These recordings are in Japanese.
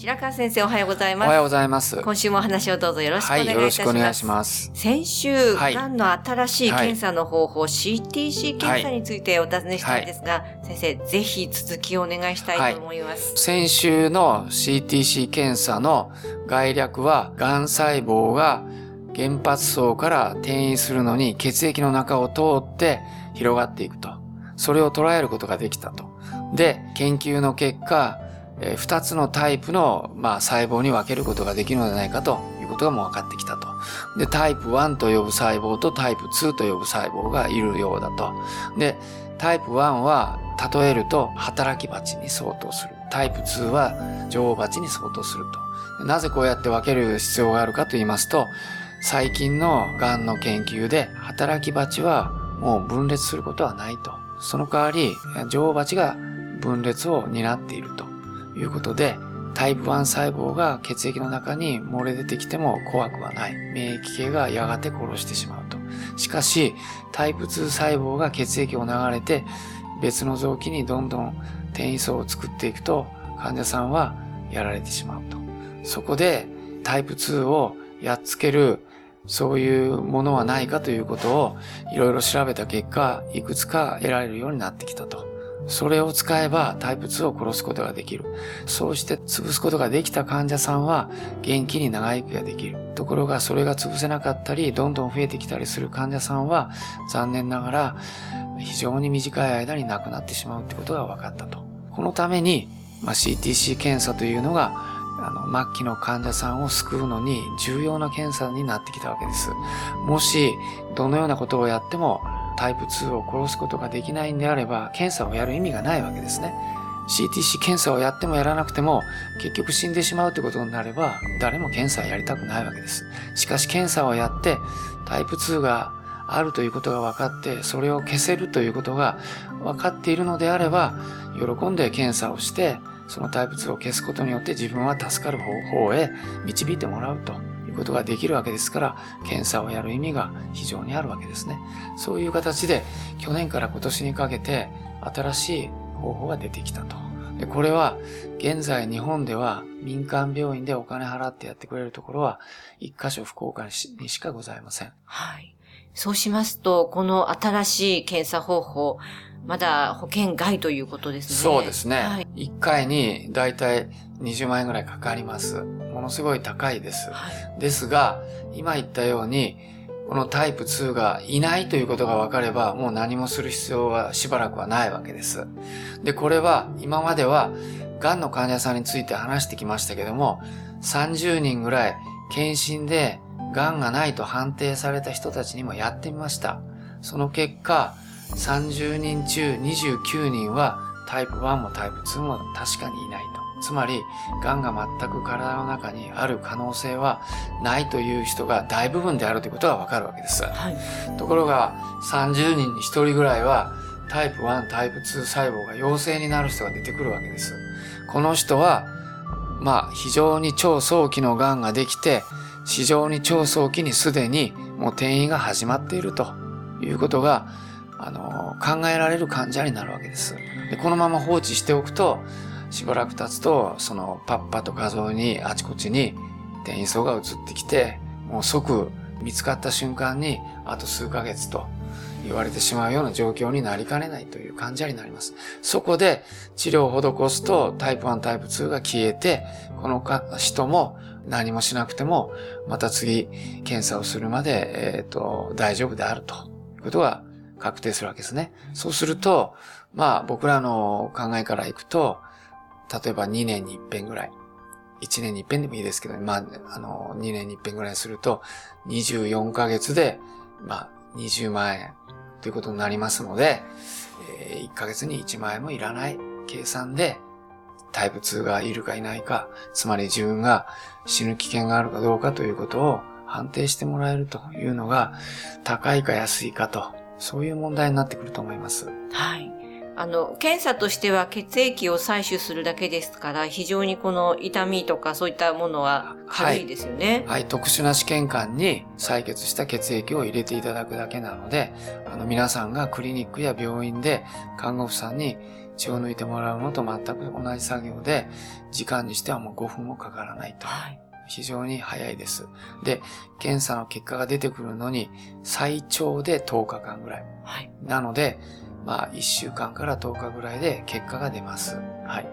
白川先生おはようございますおはようございます。今週もお話をどうぞよろしくおはい、願いいよろたします、しくお願いします。先週、はいがんの新しい検査の方法、CTC 検査についてお尋ねしたんですが、先生ぜひ続きをお願いしたいと思います、先週の CTC 検査の概略は、がん細胞が原発層から転移するのに血液の中を通って広がっていくと。それを捉えることができたと。で、研究の結果、え二つのタイプの、まあ、細胞に分けることができるのではないかということがもう分かってきたと。で、タイプ1と呼ぶ細胞とタイプ2と呼ぶ細胞がいるようだと。で、タイプ1は例えると働き蜂に相当する。タイプ2は女王蜂に相当すると。なぜこうやって分ける必要があるかと言いますと、最近の癌の研究で働き蜂はもう分裂することはないと。その代わり女王蜂が分裂を担っているということで、タイプ1細胞が血液の中に漏れ出てきても怖くはない。免疫系がやがて殺してしまうと。しかし、タイプ2細胞が血液を流れて別の臓器にどんどん転移層を作っていくと患者さんはやられてしまうと。そこでタイプ2をやっつけるそういうものはないかということをいろいろ調べた結果、いくつか得られるようになってきたと。それを使えばタイプ2を殺すことができる。そうして潰すことができた患者さんは元気に長生きができる。ところがそれが潰せなかったり、どんどん増えてきたりする患者さんは残念ながら非常に短い間に亡くなってしまうってことが分かったと。このために、まあ、CTC 検査というのがあの末期の患者さんを救うのに重要な検査になってきたわけです。もしどのようなことをやってもタイプ2を殺すことができないんであれば検査をやる意味がないわけですね。CTC 検査をやってもやらなくても結局死んでしまうということになれば誰も検査をやりたくないわけです。しかし検査をやってタイプ2があるということが分かってそれを消せるということが分かっているのであれば喜んで検査をしてそのタイプ2を消すことによって自分は助かる方法へ導いてもらうとことができるわけですから検査をやる意味が非常にあるわけですね。そういう形で去年から今年にかけて新しい方法が出てきたと。でこれは現在日本では民間病院でお金払ってやってくれるところは一箇所福岡にしにしかございません。はい。そうしますと、この新しい検査方法、まだ保険外ということですね。そうですね。はい。1回にだいたい20万円ぐらいかかります。ものすごい高いです。はい。ですが、今言ったように、このタイプ2がいないということが分かれば、もう何もする必要はしばらくはないわけです。で、これは今までは、癌の患者さんについて話してきましたけども、30人ぐらい検診で癌がないと判定された人たちにもやってみました。その結果、30人中29人はタイプ1もタイプ2も確かにいないと。つまり、癌が全く体の中にある可能性はないという人が大部分であるということがわかるわけです。はい。ところが、30人に1人ぐらいはタイプ1、タイプ2細胞が陽性になる人が出てくるわけです。この人は、まあ、非常に超早期の癌ができて、非常に超早期にすでにもう転移が始まっているということが、あの、考えられる患者になるわけです。でこのまま放置しておくと、しばらく経つと、そのパッパと画像にあちこちに転移層が移ってきて、もう即見つかった瞬間に、あと数ヶ月と言われてしまうような状況になりかねないという患者になります。そこで治療を施すとタイプ1、タイプ2が消えて、この人も何もしなくても、また次検査をするまで、えっ、と、大丈夫であるということが確定するわけですね。そうすると、まあ僕らの考えからいくと、例えば2年に一遍ぐらい、1年に一遍でもいいですけど、まあ、あの、2年に一遍ぐらいすると、24ヶ月で、まあ、20万円ということになりますので、えー、1ヶ月に1万円もいらない計算で、対物がいるかいないか、つまり自分が死ぬ危険があるかどうかということを判定してもらえるというのが、高いか安いかと、そういう問題になってくると思います。はい。あの、検査としては血液を採取するだけですから、非常にこの痛みとかそういったものは軽いですよね。はい、はい、特殊な試験管に採血した血液を入れていただくだけなので、あの、皆さんがクリニックや病院で看護婦さんに血を抜いてもらうのと全く同じ作業で、時間にしてはもう5分もかからないと。はい非常に早いです。で、検査の結果が出てくるのに最長で10日間ぐらい。はい、なので、まあ、1週間から10日ぐらいで結果が出ます。はい。はい。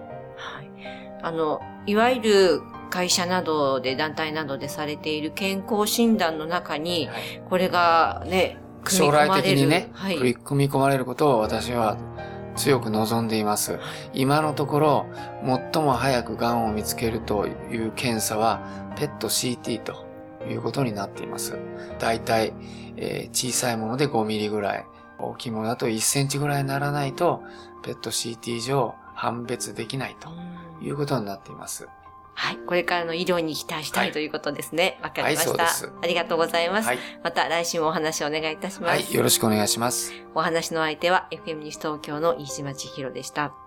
あの、いわゆる会社などで、団体などでされている健康診断の中に、はい、これがね、将来的にね、はい、組み込まれることを私は強く望んでいます。今のところ、最も早く癌を見つけるという検査は、ペット CT ということになっています。だいたい、えー、小さいもので5ミリぐらい、大きいものだと1センチぐらいにならないと、ペット CT 上判別できないということになっています。はい。これからの医療に期待したい、ということですね。わかりました、はい、ありがとうございます、はい。また来週もお話をお願いいたします。はい。よろしくお願いします。お話の相手は FM 西東京の飯島千尋でした。